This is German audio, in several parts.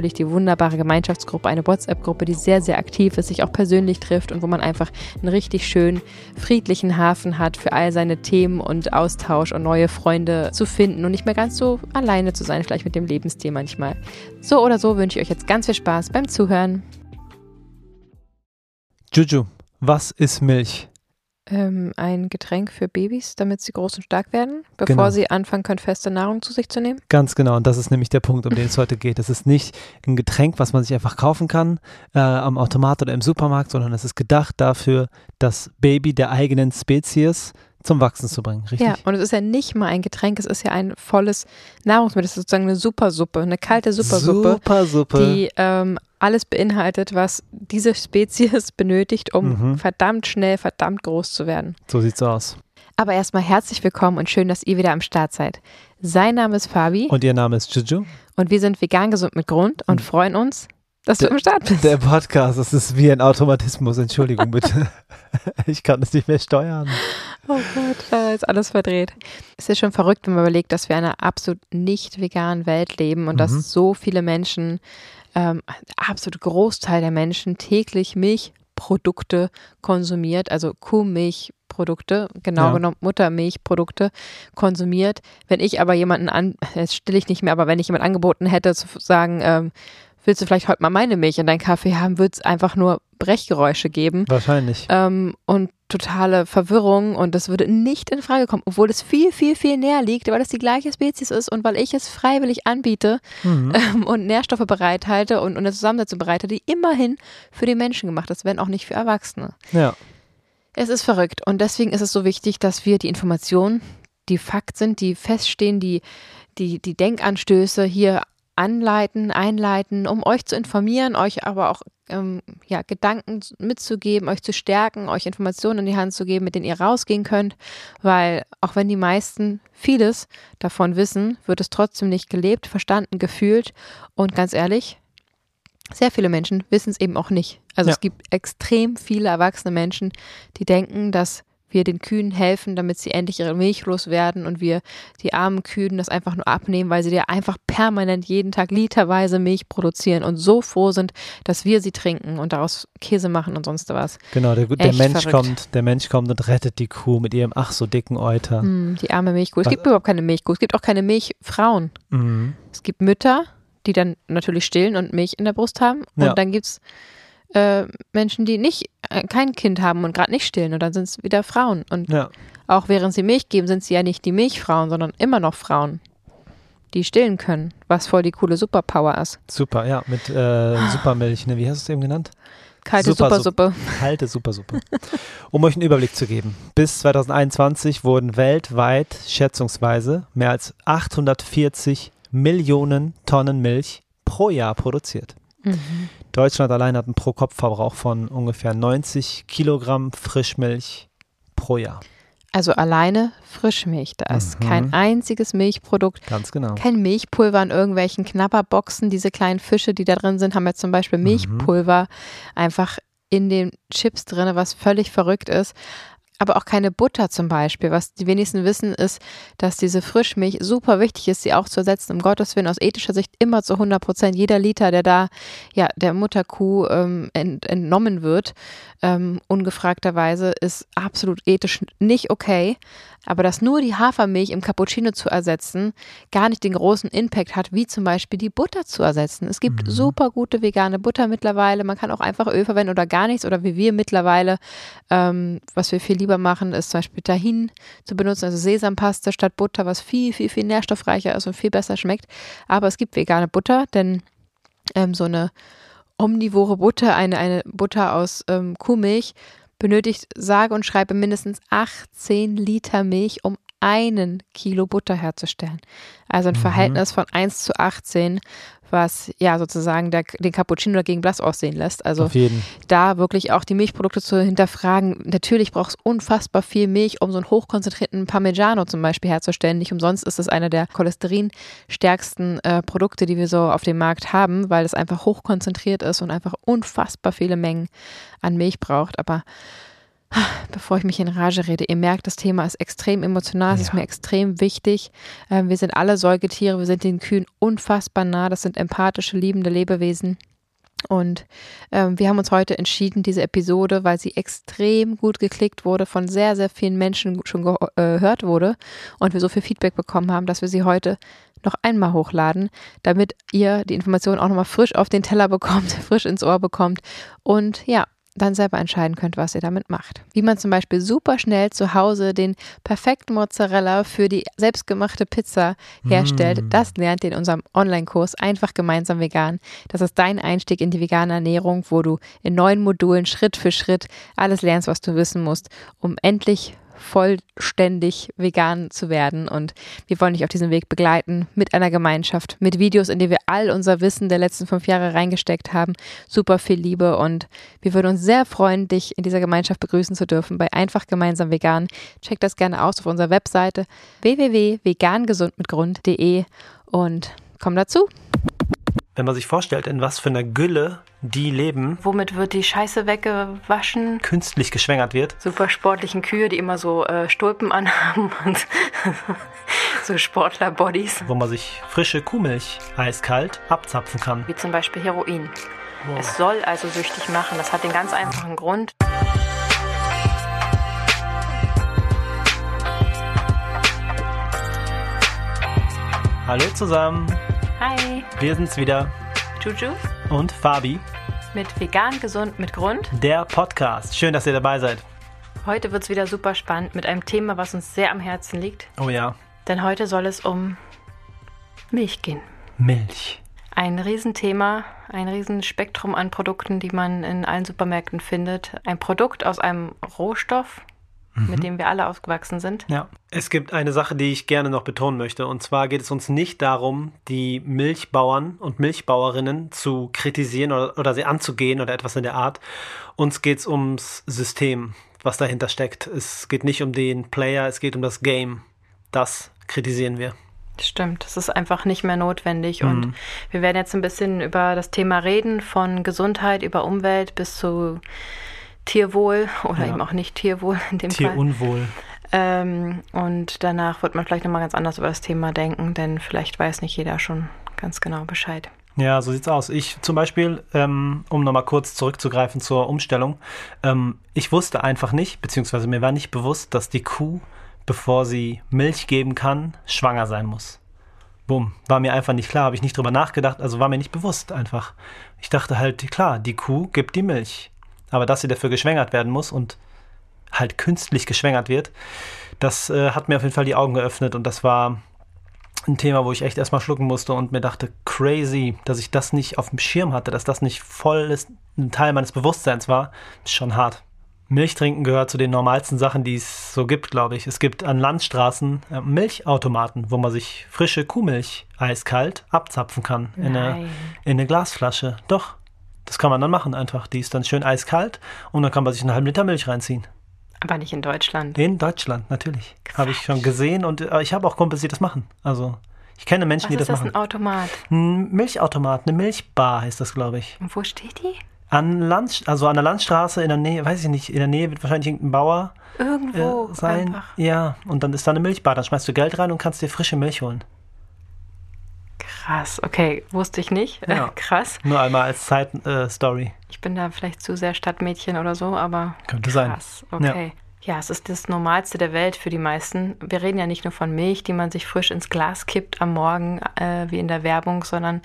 natürlich die wunderbare Gemeinschaftsgruppe, eine WhatsApp-Gruppe, die sehr, sehr aktiv ist, sich auch persönlich trifft und wo man einfach einen richtig schönen, friedlichen Hafen hat für all seine Themen und Austausch und neue Freunde zu finden und nicht mehr ganz so alleine zu sein, vielleicht mit dem Lebensstil manchmal. So oder so wünsche ich euch jetzt ganz viel Spaß beim Zuhören. Juju, was ist Milch? Ähm, ein Getränk für Babys, damit sie groß und stark werden, bevor Genau. sie anfangen können, feste Nahrung zu sich zu nehmen. Ganz genau, und das ist nämlich der Punkt, um den es heute geht. Es ist nicht ein Getränk, was man sich einfach kaufen kann äh, am Automat oder im Supermarkt, sondern es ist gedacht dafür, das Baby der eigenen Spezies zum Wachsen zu bringen, richtig? Ja, und es ist ja nicht mal ein Getränk, es ist ja ein volles Nahrungsmittel. Es ist sozusagen eine Supersuppe, eine kalte Supersuppe, Supersuppe. die ähm, alles beinhaltet, was diese Spezies benötigt, um Mhm. verdammt schnell, verdammt groß zu werden. So sieht's aus. Aber erstmal herzlich willkommen und schön, dass ihr wieder am Start seid. Sein Name ist Fabi Und ihr Name ist Juju? und wir sind vegan gesund mit Grund und Mhm. freuen uns, dass du Der- am Start bist. Der Podcast, das ist wie ein Automatismus, Entschuldigung bitte. ich kann es nicht mehr steuern. Oh Gott, da ist alles verdreht. Es ist schon verrückt, wenn man überlegt, dass wir in einer absolut nicht veganen Welt leben und Mhm. dass so viele Menschen, ähm, ein absolut Großteil der Menschen täglich Milchprodukte konsumiert, also Kuhmilchprodukte, genau Ja. genommen Muttermilchprodukte konsumiert. Wenn ich aber jemanden an, jetzt still ich nicht mehr, aber wenn ich jemand angeboten hätte, zu sagen, ähm, willst du vielleicht heute mal meine Milch in deinen Kaffee haben, würde es einfach nur Brechgeräusche geben Wahrscheinlich. ähm, und totale Verwirrung und das würde nicht in Frage kommen, obwohl es viel, viel, viel näher liegt, weil es die gleiche Spezies ist und weil ich es freiwillig anbiete Mhm. ähm, und Nährstoffe bereithalte und, und eine Zusammensetzung bereithalte, die immerhin für die Menschen gemacht ist, wenn auch nicht für Erwachsene. Ja. Es ist verrückt und deswegen ist es so wichtig, dass wir die Informationen, die Fakt sind, die feststehen, die, die, die Denkanstöße hier anleiten, einleiten, um euch zu informieren, euch aber auch ähm, ja, Gedanken mitzugeben, euch zu stärken, euch Informationen in die Hand zu geben, mit denen ihr rausgehen könnt, weil auch wenn die meisten vieles davon wissen, wird es trotzdem nicht gelebt, verstanden, gefühlt und ganz ehrlich, sehr viele Menschen wissen es eben auch nicht. Also Ja. es gibt extrem viele erwachsene Menschen, die denken, dass wir den Kühen helfen, damit sie endlich ihre Milch loswerden und wir die armen Kühen das einfach nur abnehmen, weil sie dir einfach permanent jeden Tag literweise Milch produzieren und so froh sind, dass wir sie trinken und daraus Käse machen und sonst was. Genau, der, der Mensch verrückt. kommt, der Mensch kommt und rettet die Kuh mit ihrem ach so dicken Euter. Hm, die arme Milchkuh. Es Was- gibt überhaupt keine Milchkuh. Es gibt auch keine Milchfrauen. Mhm. Es gibt Mütter, die dann natürlich stillen und Milch in der Brust haben. Und Ja. dann gibt es äh, Menschen, die nicht kein Kind haben und gerade nicht stillen. Und dann sind es wieder Frauen. Und Ja, auch während sie Milch geben, sind sie ja nicht die Milchfrauen, sondern immer noch Frauen, die stillen können. Was voll die coole Superpower ist. super, ja, mit äh, Supermilch, ne? Wie hast du es eben genannt? Kalte Super, Supersuppe. Kalte Supersuppe. um euch einen Überblick zu geben. Bis 2021 wurden weltweit schätzungsweise mehr als 840 Millionen Tonnen Milch pro Jahr produziert. Mhm. Deutschland allein hat einen Pro-Kopf-Verbrauch von ungefähr 90 Kilogramm Frischmilch pro Jahr. Also alleine Frischmilch. Da ist Mhm. kein einziges Milchprodukt Ganz genau. Kein Milchpulver in irgendwelchen Knabberboxen. Diese kleinen Fische, die da drin sind, haben ja zum Beispiel Mhm. Milchpulver einfach in den Chips drin, was völlig verrückt ist aber auch keine Butter zum Beispiel. Was die wenigsten wissen, ist, dass diese Frischmilch super wichtig ist, sie auch zu ersetzen. Um Gottes Willen, aus ethischer Sicht immer zu 100 Prozent. Jeder Liter, der da ja der Mutterkuh ähm, ent, entnommen wird, ähm, ungefragterweise, ist absolut ethisch nicht okay. Aber dass nur die Hafermilch im Cappuccino zu ersetzen, gar nicht den großen Impact hat, wie zum Beispiel die Butter zu ersetzen. Es gibt mhm. super gute vegane Butter mittlerweile. Man kann auch einfach Öl verwenden oder gar nichts. Oder wie wir mittlerweile, ähm, was wir viel lieber machen, ist zum Beispiel Tahin zu benutzen, also Sesampaste statt Butter, was viel, viel, viel nährstoffreicher ist und viel besser schmeckt. Aber es gibt vegane Butter, denn ähm, so eine omnivore Butter, eine, eine Butter aus ähm, Kuhmilch, benötigt sage und schreibe mindestens 18 Liter Milch, um einen Kilo Butter herzustellen. Also ein mhm. Verhältnis von 1 zu 18, was ja sozusagen der, den Cappuccino dagegen blass aussehen lässt. Also da wirklich auch die Milchprodukte zu hinterfragen. Natürlich braucht es unfassbar viel Milch, um so einen hochkonzentrierten Parmigiano zum Beispiel herzustellen. Nicht umsonst ist es einer der cholesterinstärksten äh, Produkte, die wir so auf dem Markt haben, weil es einfach hochkonzentriert ist und einfach unfassbar viele Mengen an Milch braucht. Aber bevor ich mich in Rage rede, ihr merkt, das Thema ist extrem emotional, es ja. ist mir extrem wichtig. Ähm, wir sind alle Säugetiere, wir sind den Kühen unfassbar nah, das sind empathische, liebende Lebewesen. Und ähm, wir haben uns heute entschieden, diese Episode, weil sie extrem gut geklickt wurde, von sehr, sehr vielen Menschen schon äh, gehört wurde und wir so viel Feedback bekommen haben, dass wir sie heute noch einmal hochladen, damit ihr die Informationen auch nochmal frisch auf den Teller bekommt, frisch ins Ohr bekommt und ja, dann selber entscheiden könnt, was ihr damit macht. Wie man zum Beispiel super schnell zu Hause den perfekten Mozzarella für die selbstgemachte Pizza herstellt, mm. das lernt ihr in unserem Online-Kurs Einfach gemeinsam vegan. Das ist dein Einstieg in die vegane Ernährung, wo du in neun Modulen Schritt für Schritt alles lernst, was du wissen musst, um endlich vollständig vegan zu werden. Und wir wollen dich auf diesem Weg begleiten mit einer Gemeinschaft, mit Videos, in die wir all unser Wissen der letzten fünf Jahre reingesteckt haben. Super viel Liebe und wir würden uns sehr freuen, dich in dieser Gemeinschaft begrüßen zu dürfen bei Einfach Gemeinsam Vegan. Check das gerne aus auf unserer Webseite www.vegangesundmitgrund.de und komm dazu wenn man sich vorstellt, in was für einer Gülle die leben. Womit wird die Scheiße weggewaschen? Künstlich geschwängert wird. Super sportlichen Kühe, die immer so äh, Stulpen anhaben und so Sportler-Bodies. Wo man sich frische Kuhmilch eiskalt abzapfen kann. Wie zum Beispiel Heroin. Wow. Es soll also süchtig machen. Das hat den ganz einfachen Grund. Hallo zusammen. Hi. Wir sind's wieder. Juju. Und Fabi. Mit Vegan Gesund mit Grund. Der Podcast. Schön, dass ihr dabei seid. Heute wird's wieder super spannend mit einem Thema, was uns sehr am Herzen liegt. Oh ja. Denn heute soll es um Milch gehen. Milch. Ein Riesenthema, ein Riesenspektrum an Produkten, die man in allen Supermärkten findet. Ein Produkt aus einem Rohstoff, mhm. mit dem wir alle aufgewachsen sind. Ja. Es gibt eine Sache, die ich gerne noch betonen möchte. Und zwar geht es uns nicht darum, die Milchbauern und Milchbauerinnen zu kritisieren oder, oder sie anzugehen oder etwas in der Art. Uns geht es ums System, was dahinter steckt. Es geht nicht um den Player, es geht um das Game. Das kritisieren wir. Stimmt, das ist einfach nicht mehr notwendig. Mhm. Und wir werden jetzt ein bisschen über das Thema reden, von Gesundheit über Umwelt bis zu Tierwohl oder ja. eben auch nicht Tierwohl in dem Tierunwohl. Fall. Ähm, und danach wird man vielleicht nochmal ganz anders über das Thema denken, denn vielleicht weiß nicht jeder schon ganz genau Bescheid. Ja, so sieht's aus. Ich zum Beispiel, ähm, um nochmal kurz zurückzugreifen zur Umstellung, ähm, ich wusste einfach nicht, beziehungsweise mir war nicht bewusst, dass die Kuh, bevor sie Milch geben kann, schwanger sein muss. Bumm, war mir einfach nicht klar, habe ich nicht drüber nachgedacht, also war mir nicht bewusst einfach. Ich dachte halt, klar, die Kuh gibt die Milch. Aber dass sie dafür geschwängert werden muss und halt künstlich geschwängert wird, das äh, hat mir auf jeden Fall die Augen geöffnet und das war ein Thema, wo ich echt erstmal schlucken musste und mir dachte, crazy, dass ich das nicht auf dem Schirm hatte, dass das nicht voll ist, ein Teil meines Bewusstseins war, ist schon hart. Milch trinken gehört zu den normalsten Sachen, die es so gibt, glaube ich. Es gibt an Landstraßen äh, Milchautomaten, wo man sich frische Kuhmilch eiskalt abzapfen kann in eine, in eine Glasflasche. Doch, das kann man dann machen einfach. Die ist dann schön eiskalt und dann kann man sich einen halben Liter Milch reinziehen. Aber nicht in Deutschland. In Deutschland, natürlich. Habe ich schon gesehen und äh, ich habe auch Kumpels, die das machen. Also ich kenne Menschen, Was die das, machen. Was ist das, ein Automat? Ein Milchautomat, eine Milchbar heißt das, glaube ich. Und wo steht die? An Land, also an der Landstraße in der Nähe, weiß ich nicht, in der Nähe wird wahrscheinlich irgendein Bauer Irgendwo äh, sein. einfach. Ja, und dann ist da eine Milchbar. Dann schmeißt du Geld rein und kannst dir frische Milch holen. Krass, okay, wusste ich nicht. Ja. Äh, krass. Nur einmal als Side-Story. Ich bin da vielleicht zu sehr Stadtmädchen oder so, aber Könnte sein. krass. Okay. Ja. es ist das Normalste der Welt für die meisten. Wir reden ja nicht nur von Milch, die man sich frisch ins Glas kippt am Morgen, äh, wie in der Werbung, sondern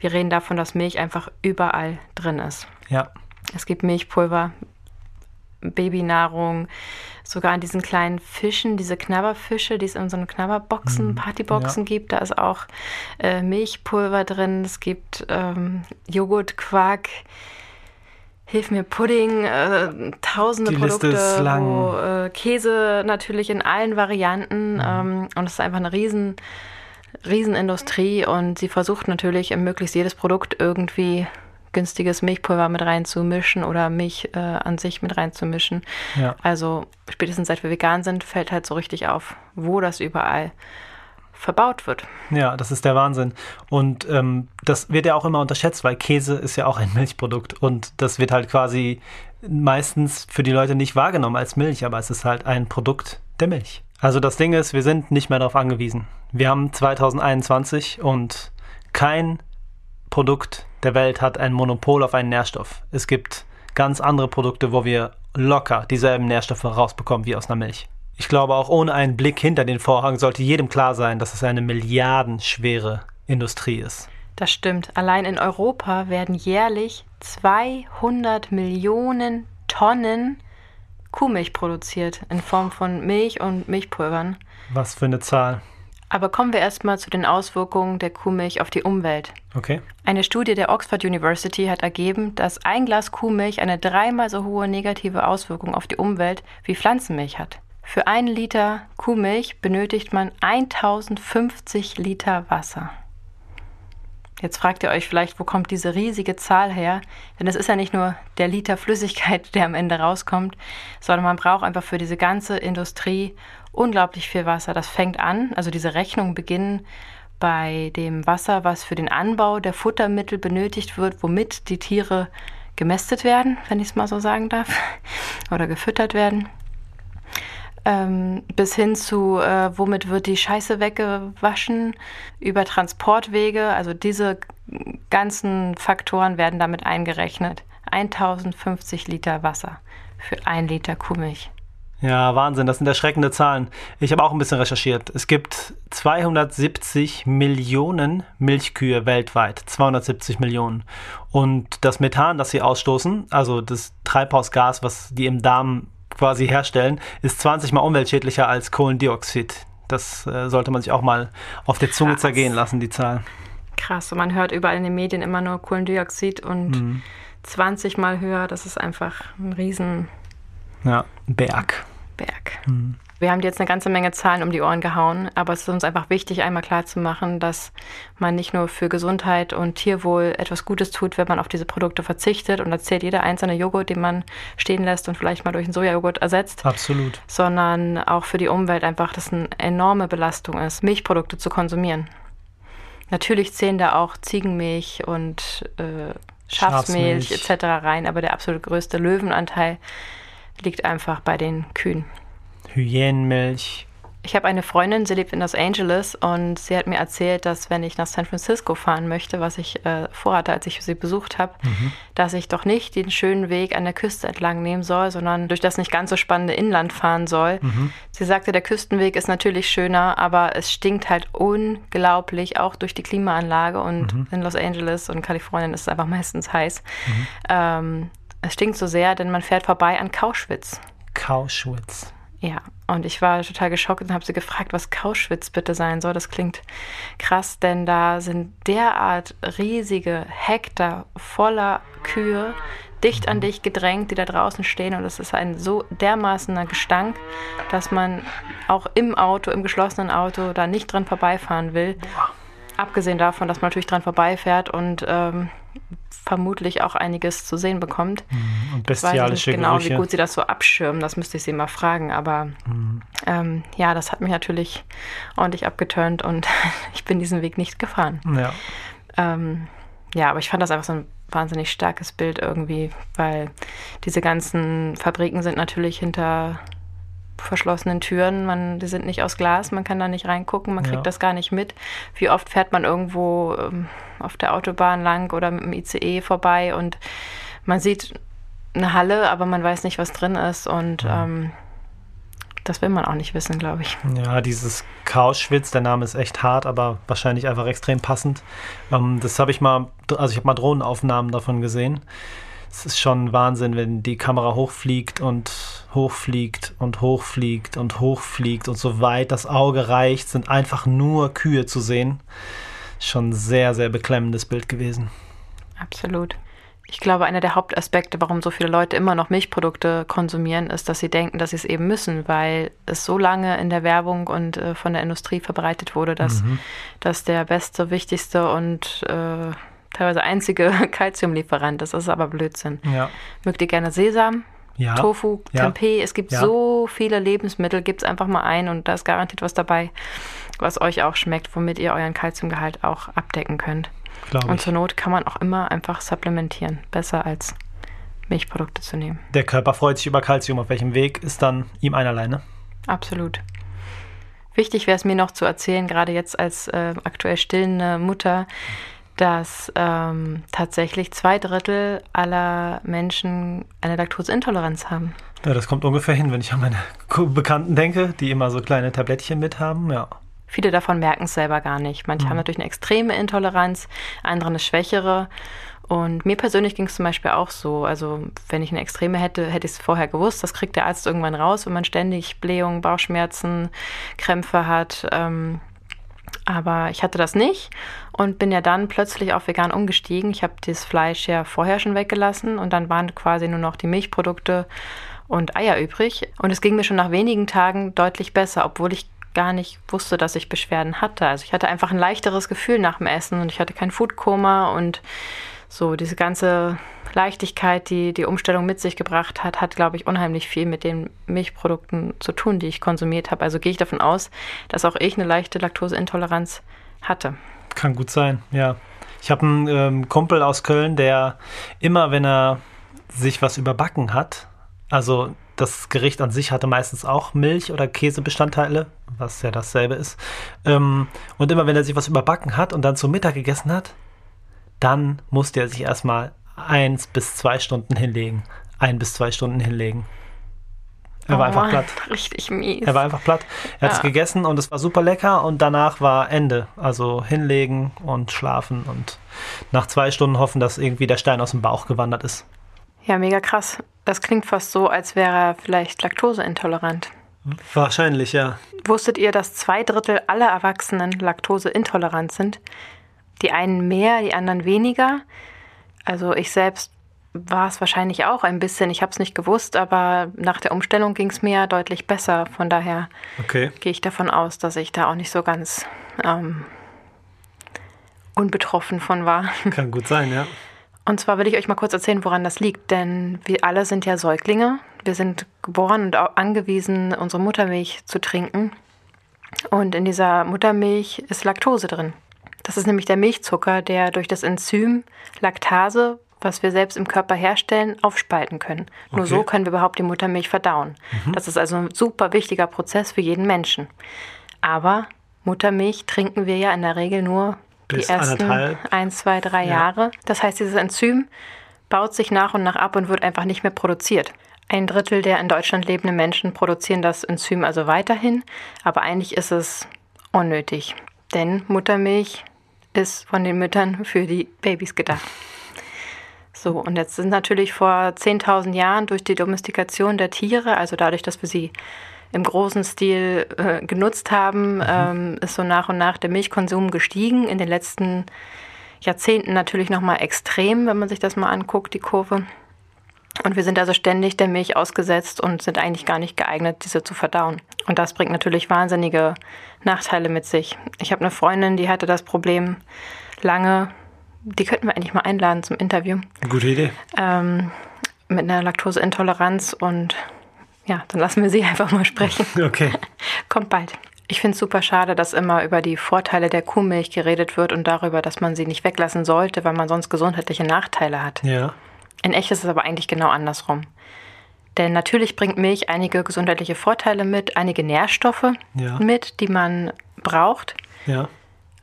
wir reden davon, dass Milch einfach überall drin ist. Ja. Es gibt Milchpulver, Babynahrung, sogar an diesen kleinen Fischen, diese Knabberfische, die es in so einen Knabberboxen, Mhm, Partyboxen gibt. Da ist auch äh, Milchpulver drin. Es gibt ähm, Joghurt, Quark, Hilf mir Pudding, äh, tausende Die Produkte, wo äh, Käse natürlich in allen Varianten Mhm. ähm, und es ist einfach eine riesen Riesenindustrie und sie versucht natürlich möglichst jedes Produkt irgendwie günstiges Milchpulver mit reinzumischen oder Milch äh, an sich mit reinzumischen. Ja. Also spätestens seit wir vegan sind, fällt halt so richtig auf, wo das überall verbaut wird. Ja, das ist der Wahnsinn. Und ähm, das wird ja auch immer unterschätzt, weil Käse ist ja auch ein Milchprodukt. Und das wird halt quasi meistens für die Leute nicht wahrgenommen als Milch, aber es ist halt ein Produkt der Milch. Also das Ding ist, wir sind nicht mehr darauf angewiesen. Wir haben 2021 und kein Produkt der Welt hat ein Monopol auf einen Nährstoff. Es gibt ganz andere Produkte, wo wir locker dieselben Nährstoffe rausbekommen wie aus einer Milch. Ich glaube, auch ohne einen Blick hinter den Vorhang sollte jedem klar sein, dass es eine milliardenschwere Industrie ist. Das stimmt. Allein in Europa werden jährlich 200 Millionen Tonnen Kuhmilch produziert in Form von Milch und Milchpulvern. Was für eine Zahl. Aber kommen wir erstmal zu den Auswirkungen der Kuhmilch auf die Umwelt. Okay. Eine Studie der Oxford University hat ergeben, dass ein Glas Kuhmilch eine dreimal so hohe negative Auswirkung auf die Umwelt wie Pflanzenmilch hat. Für einen Liter Kuhmilch benötigt man 1050 Liter Wasser. Jetzt fragt ihr euch vielleicht, wo kommt diese riesige Zahl her? Denn es ist ja nicht nur der Liter Flüssigkeit, der am Ende rauskommt, sondern man braucht einfach für diese ganze Industrie unglaublich viel Wasser. Das fängt an, also diese Rechnungen beginnen bei dem Wasser, was für den Anbau der Futtermittel benötigt wird, womit die Tiere gemästet werden, wenn ich es mal so sagen darf, oder gefüttert werden. Ähm, bis hin zu, äh, womit wird die Scheiße weggewaschen, über Transportwege, also diese ganzen Faktoren werden damit eingerechnet. 1050 Liter Wasser für ein Liter Kuhmilch. Ja, Wahnsinn, das sind erschreckende Zahlen. Ich habe auch ein bisschen recherchiert. Es gibt 270 Millionen Milchkühe weltweit. 270 Millionen. Und das Methan, das sie ausstoßen, also das Treibhausgas, was die im Darm quasi herstellen, ist 20 mal umweltschädlicher als Kohlendioxid. Das äh, sollte man sich auch mal auf der Zunge Krass. zergehen lassen, die Zahl. Krass, und man hört überall in den Medien immer nur Kohlendioxid und 20 mal höher. Das ist einfach ein Riesenberg. Ja, Berg. Wir haben dir jetzt eine ganze Menge Zahlen um die Ohren gehauen, aber es ist uns einfach wichtig, einmal klarzumachen, dass man nicht nur für Gesundheit und Tierwohl etwas Gutes tut, wenn man auf diese Produkte verzichtet und erzählt jeder einzelne Joghurt, den man stehen lässt und vielleicht mal durch einen Sojajoghurt ersetzt, Absolut. sondern auch für die Umwelt einfach, dass eine enorme Belastung ist, Milchprodukte zu konsumieren. Natürlich zählen da auch Ziegenmilch und äh, Schafsmilch, Schafsmilch. etc. rein, aber der absolut größte Löwenanteil liegt einfach bei den Kühen. Hyänenmilch. Ich habe eine Freundin, sie lebt in Los Angeles und sie hat mir erzählt, dass wenn ich nach San Francisco fahren möchte, was ich äh, vorhatte, als ich sie besucht habe, dass ich doch nicht den schönen Weg an der Küste entlang nehmen soll, sondern durch das nicht ganz so spannende Inland fahren soll. Sie sagte, der Küstenweg ist natürlich schöner, aber es stinkt halt unglaublich, auch durch die Klimaanlage und in Los Angeles und Kalifornien ist es einfach meistens heiß. Ähm, es stinkt so sehr, denn man fährt vorbei an Kauschwitz. Kauschwitz. Ja, und ich war total geschockt und habe sie gefragt, was Kauschwitz bitte sein soll. Das klingt krass, denn da sind derart riesige Hektar voller Kühe dicht an dich gedrängt, die da draußen stehen. Und es ist ein so dermaßener Gestank, dass man auch im Auto, im geschlossenen Auto, da nicht dran vorbeifahren will. Abgesehen davon, dass man natürlich dran vorbeifährt und ähm, vermutlich auch einiges zu sehen bekommt. Und Ich weiß nicht bestialische genau, Gerüche. wie gut sie das so abschirmen, das müsste ich sie mal fragen. Aber ähm, ja, das hat mich natürlich ordentlich abgeturnt und ich bin diesen Weg nicht gefahren. Ja. Ähm, ja, aber ich fand das einfach so ein wahnsinnig starkes Bild irgendwie, weil diese ganzen Fabriken sind natürlich hinter verschlossenen Türen. Man, die sind nicht aus Glas, man kann da nicht reingucken, man kriegt ja. das gar nicht mit. Wie oft fährt man irgendwo ähm, auf der Autobahn lang oder mit dem ICE vorbei und man sieht eine Halle, aber man weiß nicht, was drin ist und ja. ähm, das will man auch nicht wissen, glaube ich. Ja, dieses Chaos-Schwitz, der Name ist echt hart, aber wahrscheinlich einfach extrem passend. Ähm, das habe ich mal, also ich habe mal Drohnenaufnahmen davon gesehen es ist schon Wahnsinn, wenn die Kamera hochfliegt und hochfliegt und hochfliegt und hochfliegt und so weit das Auge reicht, sind einfach nur Kühe zu sehen. Schon ein sehr, sehr beklemmendes Bild gewesen. Absolut. Ich glaube, einer der Hauptaspekte, warum so viele Leute immer noch Milchprodukte konsumieren, ist, dass sie denken, dass sie es eben müssen, weil es so lange in der Werbung und äh, von der Industrie verbreitet wurde, dass, mhm. dass der beste, wichtigste und äh, teilweise einzige Kalziumlieferant. Das ist aber Blödsinn. Ja. Mögt ihr gerne Sesam? Ja. Tofu, ja. Tempeh, es gibt ja. so viele Lebensmittel, gibt es einfach mal ein und da ist garantiert was dabei, was euch auch schmeckt, womit ihr euren Kalziumgehalt auch abdecken könnt. Glaub und zur Not kann man auch immer einfach supplementieren. Besser als Milchprodukte zu nehmen. Der Körper freut sich über Kalzium. Auf welchem Weg ist dann ihm einerlei, ne? Absolut. Wichtig wäre es mir noch zu erzählen, gerade jetzt als äh, aktuell stillende Mutter, dass ähm, tatsächlich zwei Drittel aller Menschen eine Laktoseintoleranz haben. Ja, das kommt ungefähr hin, wenn ich an meine Bekannten denke, die immer so kleine Tablettchen mit haben, ja. Viele davon merken es selber gar nicht. Manche mhm. haben natürlich eine extreme Intoleranz, andere eine schwächere. Und mir persönlich ging es zum Beispiel auch so. Also, wenn ich eine Extreme hätte, hätte ich es vorher gewusst. Das kriegt der Arzt irgendwann raus, wenn man ständig Blähungen, Bauchschmerzen, Krämpfe hat. Ähm, aber ich hatte das nicht und bin ja dann plötzlich auf vegan umgestiegen. Ich habe das Fleisch ja vorher schon weggelassen und dann waren quasi nur noch die Milchprodukte und Eier übrig. Und es ging mir schon nach wenigen Tagen deutlich besser, obwohl ich gar nicht wusste, dass ich Beschwerden hatte. Also ich hatte einfach ein leichteres Gefühl nach dem Essen und ich hatte kein Foodkoma und so diese ganze Leichtigkeit, die die Umstellung mit sich gebracht hat, hat, glaube ich, unheimlich viel mit den Milchprodukten zu tun, die ich konsumiert habe. Also gehe ich davon aus, dass auch ich eine leichte Laktoseintoleranz hatte. Kann gut sein, ja. Ich habe einen ähm, Kumpel aus Köln, der immer, wenn er sich was überbacken hat, also das Gericht an sich hatte meistens auch Milch- oder Käsebestandteile, was ja dasselbe ist. Ähm, und immer, wenn er sich was überbacken hat und dann zum Mittag gegessen hat, dann musste er sich erstmal eins bis zwei Stunden hinlegen. Ein bis zwei Stunden hinlegen. Er oh war einfach Mann, platt. Richtig mies. Er war einfach platt. Er hat es gegessen und es war super lecker und danach war Ende. Also hinlegen und schlafen und nach zwei Stunden hoffen, dass irgendwie der Stein aus dem Bauch gewandert ist. Ja, mega krass. Das klingt fast so, als wäre er vielleicht laktoseintolerant. Wahrscheinlich, ja. Wusstet ihr, dass zwei Drittel aller Erwachsenen laktoseintolerant sind? Die einen mehr, die anderen weniger. Also ich selbst war es wahrscheinlich auch ein bisschen. Ich habe es nicht gewusst, aber nach der Umstellung ging es mir deutlich besser. Von daher okay. gehe ich davon aus, dass ich da auch nicht so ganz ähm, unbetroffen von war. Kann gut sein, ja. Und zwar will ich euch mal kurz erzählen, woran das liegt. Denn wir alle sind ja Säuglinge. Wir sind geboren und angewiesen, unsere Muttermilch zu trinken. Und in dieser Muttermilch ist Laktose drin. Das ist nämlich der Milchzucker, der durch das Enzym Laktase, was wir selbst im Körper herstellen, aufspalten können. Okay. Nur so können wir überhaupt die Muttermilch verdauen. Mhm. Das ist also ein super wichtiger Prozess für jeden Menschen. Aber Muttermilch trinken wir ja in der Regel nur Bis die ersten anderthalb. ein, zwei, drei ja. Jahre. Das heißt, dieses Enzym baut sich nach und nach ab und wird einfach nicht mehr produziert. Ein Drittel der in Deutschland lebenden Menschen produzieren das Enzym also weiterhin, aber eigentlich ist es unnötig. Denn Muttermilch ist von den Müttern für die Babys gedacht. So, und jetzt sind natürlich vor 10.000 Jahren durch die Domestikation der Tiere, also dadurch, dass wir sie im großen Stil äh, genutzt haben, mhm. ähm, ist so nach und nach der Milchkonsum gestiegen. In den letzten Jahrzehnten natürlich nochmal extrem, wenn man sich das mal anguckt, die Kurve. Und wir sind also ständig der Milch ausgesetzt und sind eigentlich gar nicht geeignet, diese zu verdauen. Und das bringt natürlich wahnsinnige Nachteile mit sich. Ich habe eine Freundin, die hatte das Problem lange, die könnten wir eigentlich mal einladen zum Interview. Gute Idee. Ähm, mit einer Laktoseintoleranz und ja, dann lassen wir sie einfach mal sprechen. Okay. Kommt bald. Ich finde es super schade, dass immer über die Vorteile der Kuhmilch geredet wird und darüber, dass man sie nicht weglassen sollte, weil man sonst gesundheitliche Nachteile hat. Ja. In echt ist es aber eigentlich genau andersrum. Denn natürlich bringt Milch einige gesundheitliche Vorteile mit, einige Nährstoffe Ja. mit, die man braucht. Ja.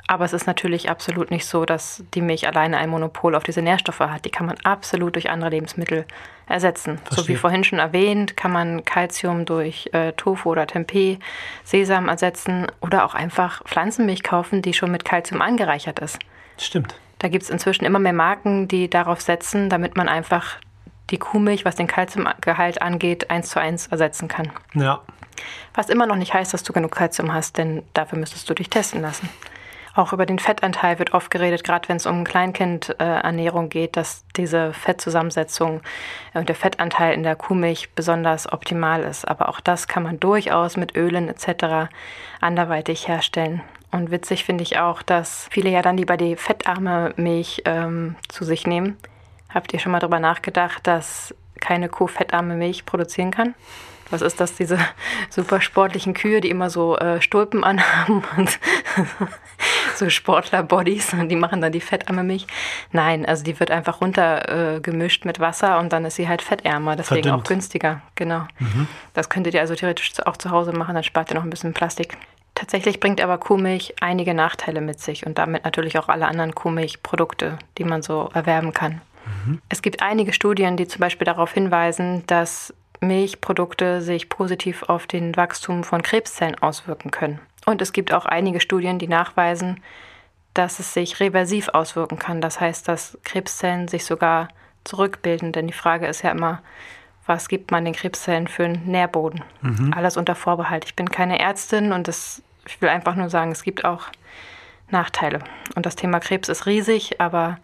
Aber es ist natürlich absolut nicht so, dass die Milch alleine ein Monopol auf diese Nährstoffe hat. Die kann man absolut durch andere Lebensmittel ersetzen. So Verstehe. wie vorhin schon erwähnt, kann man Kalzium durch äh, Tofu oder Tempeh, Sesam ersetzen oder auch einfach Pflanzenmilch kaufen, die schon mit Kalzium angereichert ist. Stimmt. Da gibt es inzwischen immer mehr Marken, die darauf setzen, damit man einfach die Kuhmilch, was den Kalziumgehalt angeht, eins zu eins ersetzen kann. Ja. Was immer noch nicht heißt, dass du genug Kalzium hast, denn dafür müsstest du dich testen lassen. Auch über den Fettanteil wird oft geredet, gerade wenn es um Kleinkindernährung geht, dass diese Fettzusammensetzung und der Fettanteil in der Kuhmilch besonders optimal ist. Aber auch das kann man durchaus mit Ölen etc. anderweitig herstellen. Und witzig finde ich auch, dass viele ja dann lieber die fettarme Milch ähm, zu sich nehmen. Habt ihr schon mal darüber nachgedacht, dass keine Kuh fettarme Milch produzieren kann? Was ist das, diese super sportlichen Kühe, die immer so äh, Stulpen anhaben und so Sportler-Bodies und die machen dann die fettarme Milch? Nein, also die wird einfach runter äh, mit Wasser und dann ist sie halt fettärmer, deswegen Verdünnt. auch günstiger. Genau. Das könntet ihr also theoretisch auch zu Hause machen, dann spart ihr noch ein bisschen Plastik. Tatsächlich bringt aber Kuhmilch einige Nachteile mit sich und damit natürlich auch alle anderen Kuhmilchprodukte, die man so erwerben kann. Es gibt einige Studien, die zum Beispiel darauf hinweisen, dass Milchprodukte sich positiv auf den Wachstum von Krebszellen auswirken können. Und es gibt auch einige Studien, die nachweisen, dass es sich reversiv auswirken kann. Das heißt, dass Krebszellen sich sogar zurückbilden. Denn die Frage ist ja immer, was gibt man den Krebszellen für einen Nährboden? Alles unter Vorbehalt. Ich bin keine Ärztin und das, ich will einfach nur sagen, es gibt auch Nachteile. Und das Thema Krebs ist riesig, aber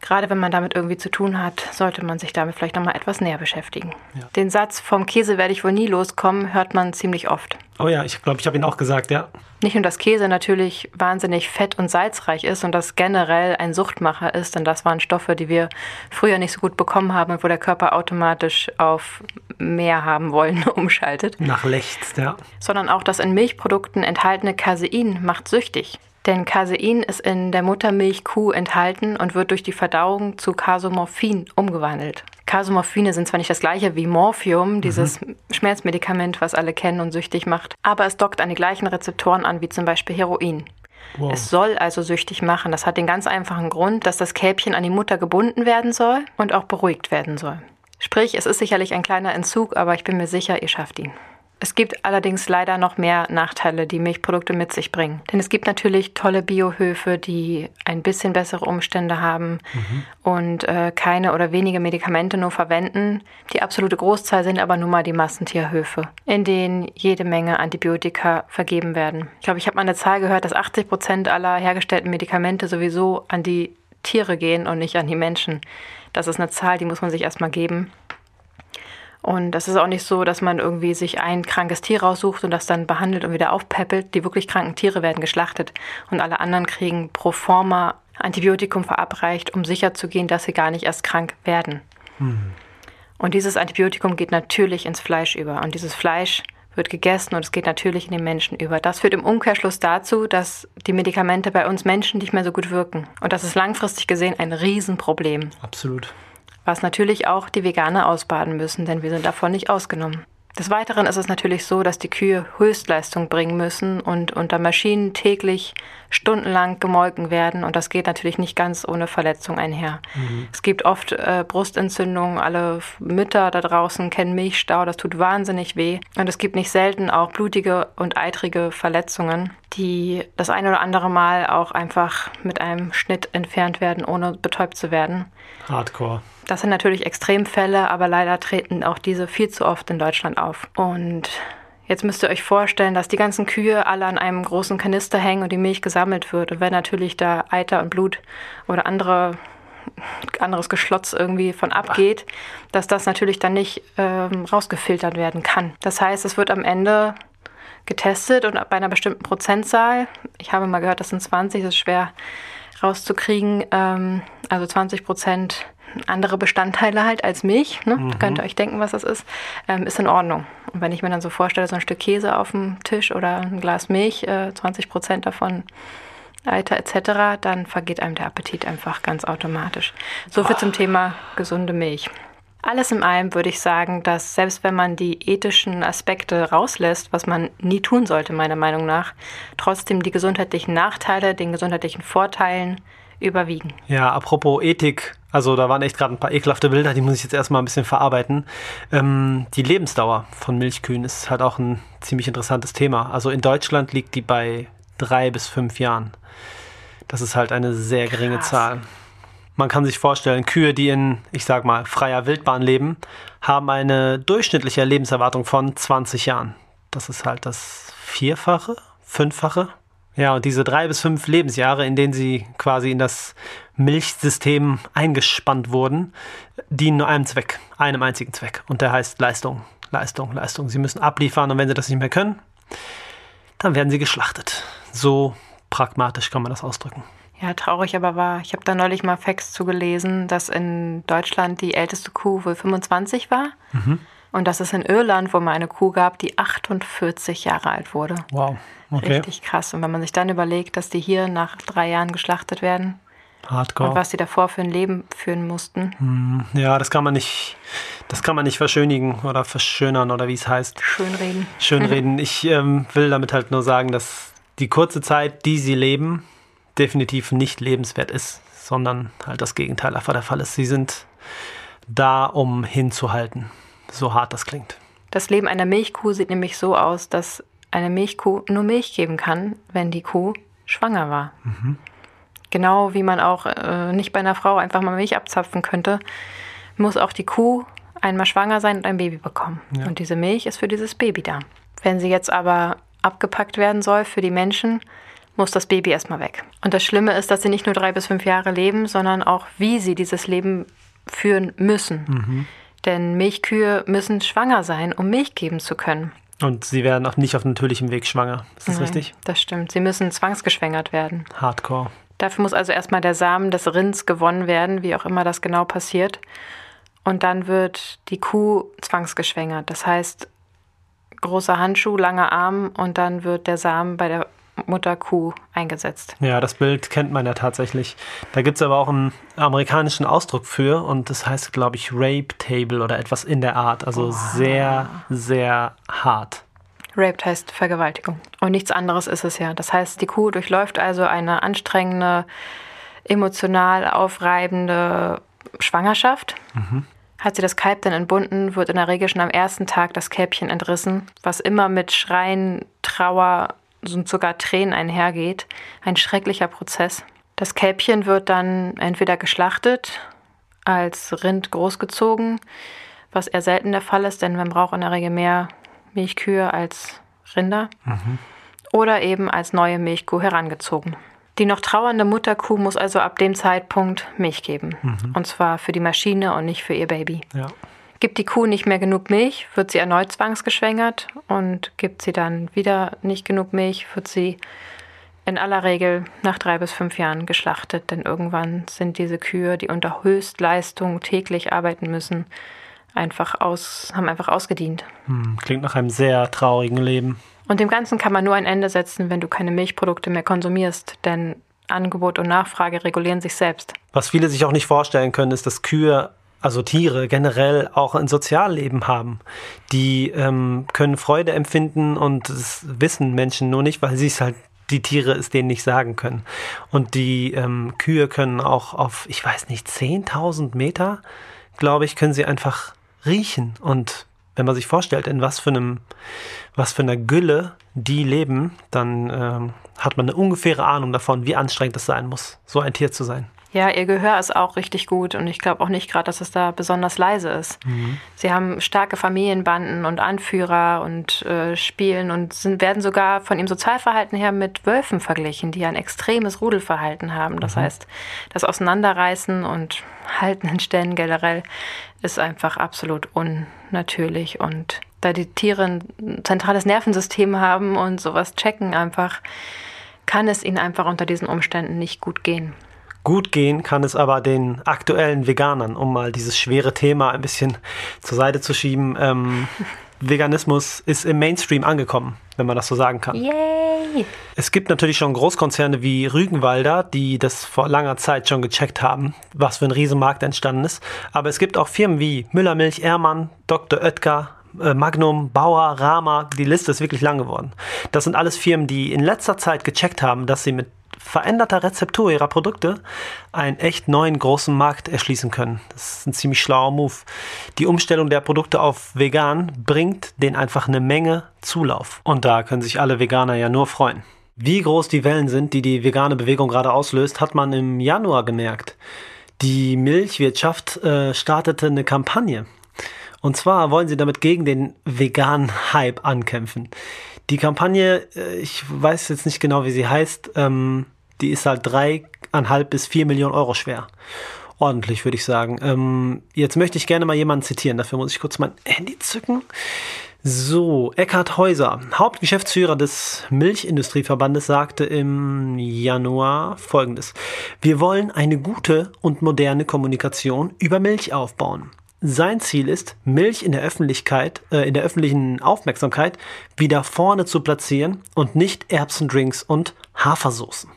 gerade wenn man damit irgendwie zu tun hat, sollte man sich damit vielleicht nochmal etwas näher beschäftigen. Ja. Den Satz, vom Käse werde ich wohl nie loskommen, hört man ziemlich oft. Oh ja, ich glaube, ich habe ihn auch gesagt, ja. Nicht nur, dass Käse natürlich wahnsinnig fett- und salzreich ist und das generell ein Suchtmacher ist, denn das waren Stoffe, die wir früher nicht so gut bekommen haben und wo der Körper automatisch auf mehr haben wollen umschaltet, Nach Lechts, ja. sondern auch das in Milchprodukten enthaltene Casein macht süchtig. Denn Casein ist in der Muttermilch Kuh enthalten und wird durch die Verdauung zu Casomorphin umgewandelt. Casomorphine sind zwar nicht das gleiche wie Morphium, dieses Schmerzmedikament, was alle kennen und süchtig macht, aber es dockt an die gleichen Rezeptoren an wie zum Beispiel Heroin. Wow. Es soll also süchtig machen. Das hat den ganz einfachen Grund, dass das Kälbchen an die Mutter gebunden werden soll und auch beruhigt werden soll. Sprich, es ist sicherlich ein kleiner Entzug, aber ich bin mir sicher, ihr schafft ihn. Es gibt allerdings leider noch mehr Nachteile, die Milchprodukte mit sich bringen. Denn es gibt natürlich tolle Biohöfe, die ein bisschen bessere Umstände haben und äh, keine oder wenige Medikamente nur verwenden. Die absolute Großzahl sind aber nun mal die Massentierhöfe, in denen jede Menge Antibiotika vergeben werden. Ich glaube, ich habe mal eine Zahl gehört, dass 80 Prozent aller hergestellten Medikamente sowieso an die Tiere gehen und nicht an die Menschen. Das ist eine Zahl, die muss man sich erstmal geben. Und das ist auch nicht so, dass man irgendwie sich ein krankes Tier raussucht und das dann behandelt und wieder aufpäppelt. Die wirklich kranken Tiere werden geschlachtet und alle anderen kriegen pro forma Antibiotikum verabreicht, um sicherzugehen, dass sie gar nicht erst krank werden. Und dieses Antibiotikum geht natürlich ins Fleisch über. Und dieses Fleisch wird gegessen und es geht natürlich in den Menschen über. Das führt im Umkehrschluss dazu, dass die Medikamente bei uns Menschen nicht mehr so gut wirken. Und das ist langfristig gesehen ein Riesenproblem Absolut. Was natürlich auch die Veganer ausbaden müssen, denn wir sind davon nicht ausgenommen. Des Weiteren ist es natürlich so, dass die Kühe Höchstleistung bringen müssen und unter Maschinen täglich stundenlang gemolken werden und das geht natürlich nicht ganz ohne Verletzung einher. Es gibt oft äh, Brustentzündungen, alle Mütter da draußen kennen Milchstau, das tut wahnsinnig weh und es gibt nicht selten auch blutige und eitrige Verletzungen, die das ein oder andere Mal auch einfach mit einem Schnitt entfernt werden, ohne betäubt zu werden. Hardcore. Das sind natürlich Extremfälle, aber leider treten auch diese viel zu oft in Deutschland auf. Und jetzt müsst ihr euch vorstellen, dass die ganzen Kühe alle an einem großen Kanister hängen und die Milch gesammelt wird. Und wenn natürlich da Eiter und Blut oder andere anderes Geschlotz irgendwie von abgeht, dass das natürlich dann nicht ähm, rausgefiltert werden kann. Das heißt, es wird am Ende getestet und bei einer bestimmten Prozentzahl, ich habe mal gehört, das sind 20, das ist schwer rauszukriegen, ähm, also 20 Prozent andere Bestandteile halt als Milch, ne? könnt ihr euch denken, was das ist, ähm, ist in Ordnung. Und wenn ich mir dann so vorstelle, so ein Stück Käse auf dem Tisch oder ein Glas Milch, äh, 20 Prozent davon Eiter etc., dann vergeht einem der Appetit einfach ganz automatisch. So viel zum Thema gesunde Milch. Alles in allem würde ich sagen, dass selbst wenn man die ethischen Aspekte rauslässt, was man nie tun sollte, meiner Meinung nach, trotzdem die gesundheitlichen Nachteile den gesundheitlichen Vorteilen überwiegen. Ja, apropos Ethik, also da waren echt gerade ein paar ekelhafte Bilder, die muss ich jetzt erstmal ein bisschen verarbeiten. Ähm, die Lebensdauer von Milchkühen ist halt auch ein ziemlich interessantes Thema. Also in Deutschland liegt die bei drei bis fünf Jahren. Das ist halt eine sehr geringe Krass. Zahl. Man kann sich vorstellen, Kühe, die in, ich sag mal, freier Wildbahn leben, haben eine durchschnittliche Lebenserwartung von 20 Jahren. Das ist halt das Vierfache, Fünffache. Ja, und diese drei bis fünf Lebensjahre, in denen sie quasi in das Milchsystem eingespannt wurden, dienen nur einem Zweck, einem einzigen Zweck. Und der heißt Leistung, Leistung, Leistung. Sie müssen abliefern und wenn sie das nicht mehr können, dann werden sie geschlachtet. So pragmatisch kann man das ausdrücken. Ja, traurig aber wahr. Ich habe da neulich mal Facts zugelesen, dass in Deutschland die älteste Kuh wohl 25 war. Mhm. Und dass es in Irland wohl mal eine Kuh gab, die 48 Jahre alt wurde. Wow. Okay. Richtig krass. Und wenn man sich dann überlegt, dass die hier nach drei Jahren geschlachtet werden. Hardcore. Und was die davor für ein Leben führen mussten. Hm, ja, das kann man nicht, das kann man nicht verschönigen oder verschönern oder wie es heißt. Schönreden. Schönreden. ich ähm, will damit halt nur sagen, dass die kurze Zeit, die sie leben, definitiv nicht lebenswert ist, sondern halt das Gegenteil einfach der Fall ist. Sie sind da, um hinzuhalten, so hart das klingt. Das Leben einer Milchkuh sieht nämlich so aus, dass eine Milchkuh nur Milch geben kann, wenn die Kuh schwanger war. Mhm. Genau wie man auch äh, nicht bei einer Frau einfach mal Milch abzapfen könnte, muss auch die Kuh einmal schwanger sein und ein Baby bekommen. Ja. Und diese Milch ist für dieses Baby da. Wenn sie jetzt aber abgepackt werden soll für die Menschen, muss das Baby erstmal weg. Und das Schlimme ist, dass sie nicht nur drei bis fünf Jahre leben, sondern auch, wie sie dieses Leben führen müssen. Mhm. Denn Milchkühe müssen schwanger sein, um Milch geben zu können. Und sie werden auch nicht auf natürlichem Weg schwanger. Ist das Nein, richtig? Das stimmt. Sie müssen zwangsgeschwängert werden. Hardcore. Dafür muss also erstmal der Samen des Rinds gewonnen werden, wie auch immer das genau passiert. Und dann wird die Kuh zwangsgeschwängert. Das heißt, großer Handschuh, langer Arm und dann wird der Samen bei der Mutterkuh eingesetzt. Ja, das Bild kennt man ja tatsächlich. Da gibt es aber auch einen amerikanischen Ausdruck für und das heißt, glaube ich, Rape Table oder etwas in der Art. Also oh. sehr, sehr hart. Raped heißt Vergewaltigung. Und nichts anderes ist es ja. Das heißt, die Kuh durchläuft also eine anstrengende, emotional aufreibende Schwangerschaft. Mhm. Hat sie das Kalb dann entbunden, wird in der Regel schon am ersten Tag das Kälbchen entrissen, was immer mit Schreien, Trauer, und sogar Tränen einhergeht. Ein schrecklicher Prozess. Das Kälbchen wird dann entweder geschlachtet, als Rind großgezogen, was eher selten der Fall ist, denn man braucht in der Regel mehr Milchkühe als Rinder. Mhm. Oder eben als neue Milchkuh herangezogen. Die noch trauernde Mutterkuh muss also ab dem Zeitpunkt Milch geben. Mhm. Und zwar für die Maschine und nicht für ihr Baby. Ja. Gibt die Kuh nicht mehr genug Milch, wird sie erneut zwangsgeschwängert und gibt sie dann wieder nicht genug Milch, wird sie in aller Regel nach drei bis fünf Jahren geschlachtet, denn irgendwann sind diese Kühe, die unter Höchstleistung täglich arbeiten müssen, einfach aus, haben einfach ausgedient. Hm, klingt nach einem sehr traurigen Leben. Und dem Ganzen kann man nur ein Ende setzen, wenn du keine Milchprodukte mehr konsumierst, denn Angebot und Nachfrage regulieren sich selbst. Was viele sich auch nicht vorstellen können, ist, dass Kühe also Tiere generell auch ein Sozialleben haben. Die ähm, können Freude empfinden und das wissen Menschen nur nicht, weil sie es halt die Tiere es denen nicht sagen können. Und die ähm, Kühe können auch auf, ich weiß nicht, 10.000 Meter, glaube ich, können sie einfach riechen. Und wenn man sich vorstellt, in was für einem, was für einer Gülle die leben, dann ähm, hat man eine ungefähre Ahnung davon, wie anstrengend es sein muss, so ein Tier zu sein. Ja, ihr Gehör ist auch richtig gut und ich glaube auch nicht gerade, dass es da besonders leise ist. Mhm. Sie haben starke Familienbanden und Anführer und äh, spielen und sind, werden sogar von ihrem Sozialverhalten her mit Wölfen verglichen, die ein extremes Rudelverhalten haben. Das mhm. heißt, das Auseinanderreißen und Halten in Stellen generell ist einfach absolut unnatürlich und da die Tiere ein zentrales Nervensystem haben und sowas checken einfach, kann es ihnen einfach unter diesen Umständen nicht gut gehen. Gut gehen kann es aber den aktuellen Veganern, um mal dieses schwere Thema ein bisschen zur Seite zu schieben. Ähm, Veganismus ist im Mainstream angekommen, wenn man das so sagen kann. Yay! Es gibt natürlich schon Großkonzerne wie Rügenwalder, die das vor langer Zeit schon gecheckt haben, was für ein Riesenmarkt entstanden ist. Aber es gibt auch Firmen wie Müllermilch, Ehrmann, Dr. Oetker, äh, Magnum, Bauer, Rama, die Liste ist wirklich lang geworden. Das sind alles Firmen, die in letzter Zeit gecheckt haben, dass sie mit veränderter Rezeptur ihrer Produkte einen echt neuen großen Markt erschließen können. Das ist ein ziemlich schlauer Move. Die Umstellung der Produkte auf vegan bringt denen einfach eine Menge Zulauf. Und da können sich alle Veganer ja nur freuen. Wie groß die Wellen sind, die die vegane Bewegung gerade auslöst, hat man im Januar gemerkt. Die Milchwirtschaft äh, startete eine Kampagne. Und zwar wollen sie damit gegen den veganen Hype ankämpfen. Die Kampagne, äh, ich weiß jetzt nicht genau, wie sie heißt, ähm, die ist halt dreieinhalb bis vier Millionen Euro schwer. Ordentlich, würde ich sagen. Ähm, jetzt möchte ich gerne mal jemanden zitieren. Dafür muss ich kurz mein Handy zücken. So, Eckhard Häuser, Hauptgeschäftsführer des Milchindustrieverbandes, sagte im Januar folgendes. Wir wollen eine gute und moderne Kommunikation über Milch aufbauen. Sein Ziel ist, Milch in der Öffentlichkeit, äh, in der öffentlichen Aufmerksamkeit wieder vorne zu platzieren und nicht Erbsendrinks und Hafersoßen.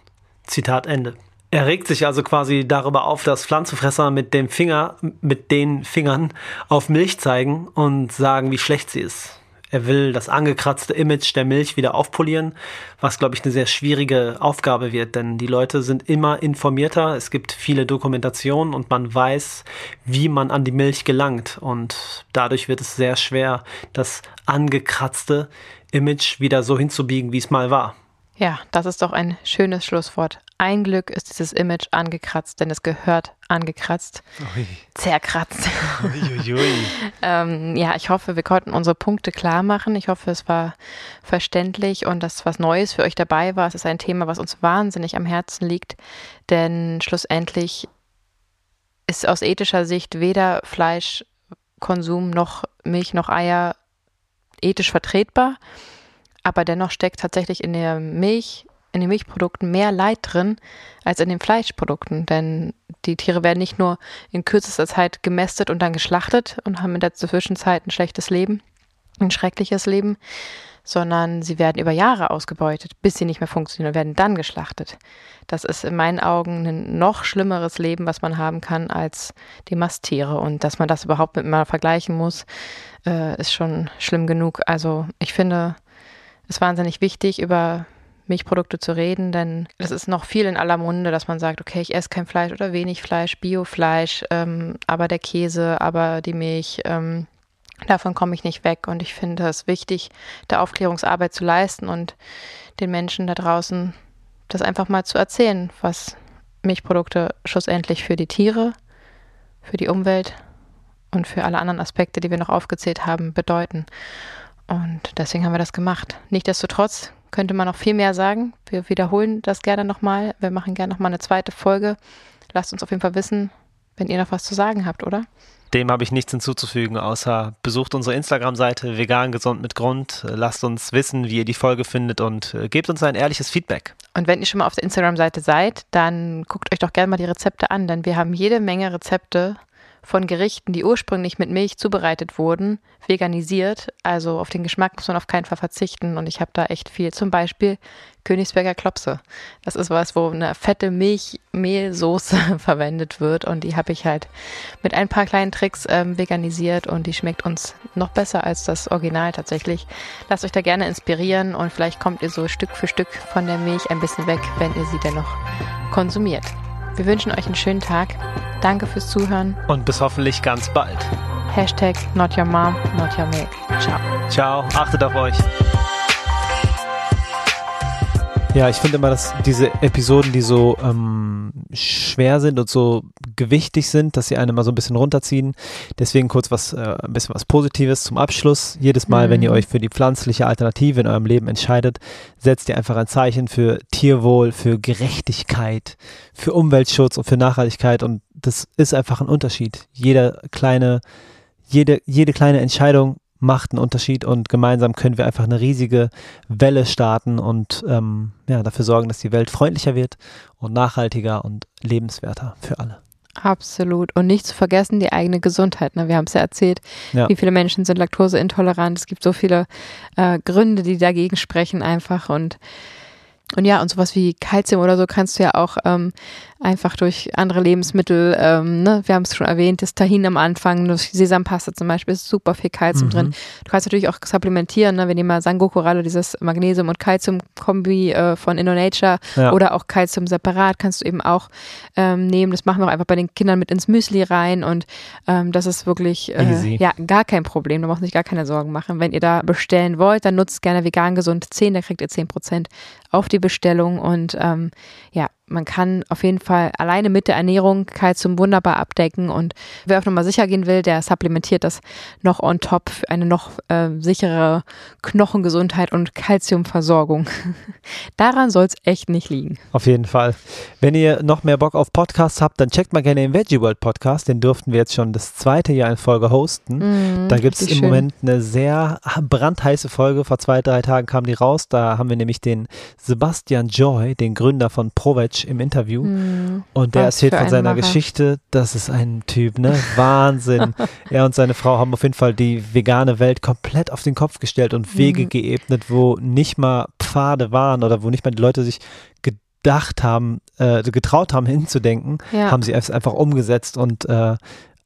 Zitat Ende. Er regt sich also quasi darüber auf, dass Pflanzenfresser mit dem Finger, mit den Fingern auf Milch zeigen und sagen, wie schlecht sie ist. Er will das angekratzte Image der Milch wieder aufpolieren, was, glaube ich, eine sehr schwierige Aufgabe wird, denn die Leute sind immer informierter. Es gibt viele Dokumentationen und man weiß, wie man an die Milch gelangt. Und dadurch wird es sehr schwer, das angekratzte Image wieder so hinzubiegen, wie es mal war. Ja, das ist doch ein schönes Schlusswort. Ein Glück ist dieses Image angekratzt, denn es gehört angekratzt, Ui. zerkratzt. ähm, ja, ich hoffe, wir konnten unsere Punkte klar machen. Ich hoffe, es war verständlich und dass was Neues für euch dabei war. Es ist ein Thema, was uns wahnsinnig am Herzen liegt, denn schlussendlich ist aus ethischer Sicht weder Fleischkonsum noch Milch noch Eier ethisch vertretbar. Aber dennoch steckt tatsächlich in der Milch in den Milchprodukten mehr Leid drin als in den Fleischprodukten. Denn die Tiere werden nicht nur in kürzester Zeit gemästet und dann geschlachtet und haben in der Zwischenzeit ein schlechtes Leben, ein schreckliches Leben, sondern sie werden über Jahre ausgebeutet, bis sie nicht mehr funktionieren und werden dann geschlachtet. Das ist in meinen Augen ein noch schlimmeres Leben, was man haben kann als die Masttiere. Und dass man das überhaupt miteinander vergleichen muss, äh, ist schon schlimm genug. Also ich finde es wahnsinnig wichtig, über Milchprodukte zu reden, denn es ist noch viel in aller Munde, dass man sagt, okay, ich esse kein Fleisch oder wenig Fleisch, Biofleisch, ähm, aber der Käse, aber die Milch, ähm, davon komme ich nicht weg. Und ich finde es wichtig, da Aufklärungsarbeit zu leisten und den Menschen da draußen das einfach mal zu erzählen, was Milchprodukte schlussendlich für die Tiere, für die Umwelt und für alle anderen Aspekte, die wir noch aufgezählt haben, bedeuten. Und deswegen haben wir das gemacht. Nichtsdestotrotz könnte man noch viel mehr sagen. Wir wiederholen das gerne nochmal. Wir machen gerne nochmal eine zweite Folge. Lasst uns auf jeden Fall wissen, wenn ihr noch was zu sagen habt, oder? Dem habe ich nichts hinzuzufügen, außer besucht unsere Instagram-Seite vegan gesund mit Grund. Lasst uns wissen, wie ihr die Folge findet und äh, gebt uns ein ehrliches Feedback. Und wenn ihr schon mal auf der Instagram-Seite seid, dann guckt euch doch gerne mal die Rezepte an, denn wir haben jede Menge Rezepte von Gerichten, die ursprünglich mit Milch zubereitet wurden, veganisiert. Also auf den Geschmack muss man auf keinen Fall verzichten. Und ich habe da echt viel. Zum Beispiel Königsberger Klopse. Das ist was, wo eine fette Milchmehlsoße verwendet wird. Und die habe ich halt mit ein paar kleinen Tricks ähm, veganisiert. Und die schmeckt uns noch besser als das Original tatsächlich. Lasst euch da gerne inspirieren. Und vielleicht kommt ihr so Stück für Stück von der Milch ein bisschen weg, wenn ihr sie dennoch konsumiert. Wir wünschen euch einen schönen Tag. Danke fürs Zuhören. Und bis hoffentlich ganz bald. Hashtag not your mom, not your milk. Ciao. Ciao. Achtet auf euch. Ja, ich finde immer, dass diese Episoden, die so ähm, schwer sind und so gewichtig sind, dass sie einen mal so ein bisschen runterziehen. Deswegen kurz was, äh, ein bisschen was Positives zum Abschluss. Jedes Mal, mhm. wenn ihr mhm. euch für die pflanzliche Alternative in eurem Leben entscheidet, setzt ihr einfach ein Zeichen für Tierwohl, für Gerechtigkeit, für Umweltschutz und für Nachhaltigkeit. Und das ist einfach ein Unterschied. Jede kleine, jede, jede kleine Entscheidung macht einen Unterschied und gemeinsam können wir einfach eine riesige Welle starten und ähm, ja, dafür sorgen, dass die Welt freundlicher wird und nachhaltiger und lebenswerter für alle. Absolut. Und nicht zu vergessen, die eigene Gesundheit. Ne? Wir haben es ja erzählt, Ja. wie viele Menschen sind laktoseintolerant. Es gibt so viele äh, Gründe, die dagegen sprechen einfach. Und, und ja, und sowas wie Kalzium oder so kannst du ja auch ähm, einfach durch andere Lebensmittel, ähm, ne? wir haben es schon erwähnt, das Tahin am Anfang, durch Sesampaste zum Beispiel, ist super viel Kalzium Mhm. drin. Du kannst natürlich auch supplementieren, ne? wir nehmen mal Sangoku-Ralle, dieses Magnesium- und Kalzium-Kombi äh, von InnoNature Ja. oder auch Kalzium separat kannst du eben auch ähm, nehmen. Das machen wir auch einfach bei den Kindern mit ins Müsli rein und ähm, das ist wirklich äh, ja gar kein Problem. Da braucht man sich gar keine Sorgen machen. Wenn ihr da bestellen wollt, dann nutzt gerne vegan gesund 10, da kriegt ihr 10% auf die Bestellung und ähm, ja, man kann auf jeden Fall alleine mit der Ernährung Kalzium wunderbar abdecken und wer auch nochmal sicher gehen will, der supplementiert das noch on top für eine noch äh, sichere Knochengesundheit und Kalziumversorgung. Daran soll es echt nicht liegen. Auf jeden Fall. Wenn ihr noch mehr Bock auf Podcasts habt, dann checkt mal gerne den Veggie World Podcast. Den durften wir jetzt schon das zweite Jahr in Folge hosten. Mhm, Da gibt es im schön. Moment eine sehr brandheiße Folge. Vor zwei, drei Tagen kam die raus. Da haben wir nämlich den Sebastian Joy, den Gründer von Im Interview. Mhm. Und der erzählt von ein seiner Macher. Geschichte. Das ist ein Typ, ne? Wahnsinn. er und seine Frau haben auf jeden Fall die vegane Welt komplett auf den Kopf gestellt und Wege Mhm. geebnet, wo nicht mal Pfade waren oder wo nicht mal die Leute sich gedacht haben, äh, getraut haben hinzudenken, Ja. haben sie es einfach umgesetzt und äh,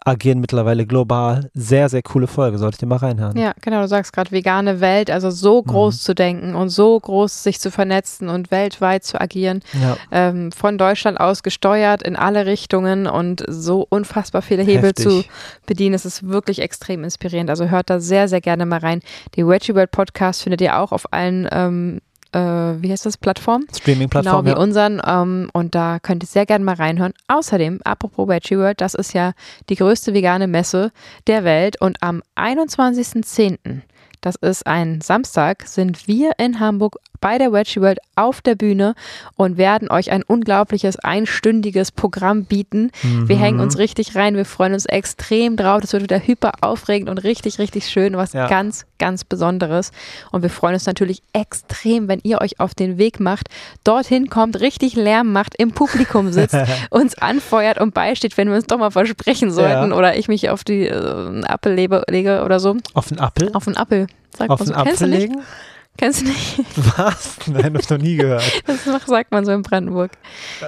agieren mittlerweile global. Sehr, sehr coole Folge. Solltet ihr mal reinhören. Ja, genau, du sagst gerade vegane Welt, also so Mhm. groß zu denken und so groß sich zu vernetzen und weltweit zu agieren, Ja, ähm, von Deutschland aus gesteuert in alle Richtungen und so unfassbar viele Hebel heftig. zu bedienen. Es ist wirklich extrem inspirierend. Also hört da sehr, sehr gerne mal rein. Die Veggie World Podcast findet ihr auch auf allen, ähm, äh, wie heißt das, Plattformen? Streaming-Plattform. Genau wie ja. unseren. Ähm, und da könnt ihr sehr gerne mal reinhören. Außerdem, apropos Veggie World, das ist ja die größte vegane Messe der Welt. Und am 21.10., das ist ein Samstag, sind wir in Hamburg bei der Veggie World auf der Bühne und werden euch ein unglaubliches einstündiges Programm bieten. Wir Mhm. hängen uns richtig rein. Wir freuen uns extrem drauf. Das wird wieder hyper aufregend und richtig, richtig schön. Was Ja. ganz, ganz Besonderes. Und wir freuen uns natürlich extrem, wenn ihr euch auf den Weg macht, dorthin kommt, richtig Lärm macht, im Publikum sitzt, uns anfeuert und beisteht, wenn wir uns doch mal versprechen sollten Ja. oder ich mich auf die äh, lebe, lege oder so. Auf den Apfel? Auf einen Apfel. Sagt Auf den nicht? legen? Kennst du nicht? Was? Nein, hab ich noch nie gehört. Das sagt man so in Brandenburg.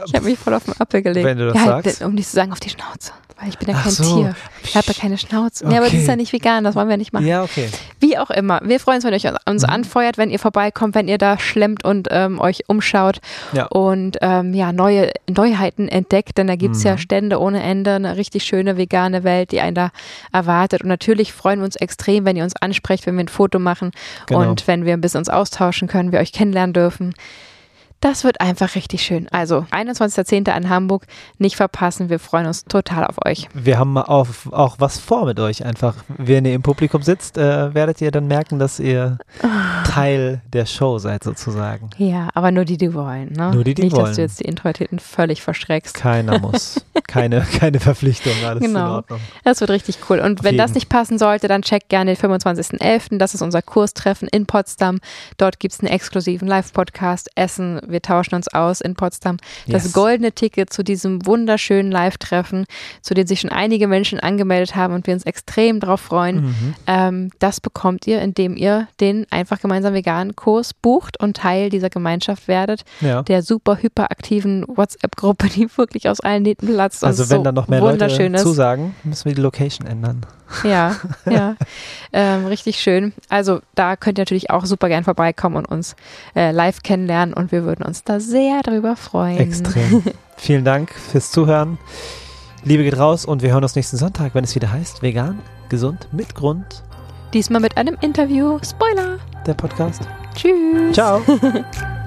Ich habe mich voll auf den Apfel gelegt. Wenn du das ja, sagst. Um nicht zu sagen, auf die Schnauze. Weil ich bin ja Ach kein so. Tier. Ich habe ja keine Schnauze. Nee, aber das Okay. ist ja nicht vegan, das wollen wir nicht machen. Ja, okay. Wie auch immer. Wir freuen uns, wenn ihr euch uns Mhm. anfeuert, wenn ihr vorbeikommt, wenn ihr da schlemmt und ähm, euch umschaut Ja. und ähm, ja, neue Neuheiten entdeckt, denn da gibt's ja Mhm. Stände ohne Ende, eine richtig schöne vegane Welt, die einen da erwartet. Und natürlich freuen wir uns extrem, wenn ihr uns ansprecht, wenn wir ein Foto machen Genau. und wenn wir ein bisschen uns austauschen können, wir euch kennenlernen dürfen. Das wird einfach richtig schön. Also 21.10. in Hamburg, nicht verpassen. Wir freuen uns total auf euch. Wir haben auch, auch was vor mit euch einfach. Wenn ihr im Publikum sitzt, äh, werdet ihr dann merken, dass ihr Teil der Show seid sozusagen. Ja, aber nur die, die wollen. Ne? Nur die, die nicht, wollen. dass du jetzt die Introvertierten völlig verschreckst. Keiner muss. Keine, keine Verpflichtung, alles in Genau. Ordnung. Das wird richtig cool. Und Auf wenn das jeden. nicht passen sollte, dann checkt gerne den 25.11. Das ist unser Kurstreffen in Potsdam. Dort gibt es einen exklusiven Live-Podcast, Essen. Wir tauschen uns aus in Potsdam. Das Yes. goldene Ticket zu diesem wunderschönen Live-Treffen, zu dem sich schon einige Menschen angemeldet haben und wir uns extrem drauf freuen. Mhm. Ähm, das bekommt ihr, indem ihr den einfach gemeinsam veganen Kurs bucht und Teil dieser Gemeinschaft werdet, Ja. der super hyperaktiven WhatsApp-Gruppe, die wirklich aus allen Nähten platzt. Also wenn so dann noch mehr Leute zusagen, müssen wir die Location ändern. Ja, ja. ähm, richtig schön. Also da könnt ihr natürlich auch super gern vorbeikommen und uns äh, live kennenlernen und wir würden uns da sehr drüber freuen. Extrem. Vielen Dank fürs Zuhören. Liebe geht raus und wir hören uns nächsten Sonntag, wenn es wieder heißt Vegan, gesund, mit Grund, Diesmal mit einem Interview. Spoiler. der Podcast. Tschüss. Ciao.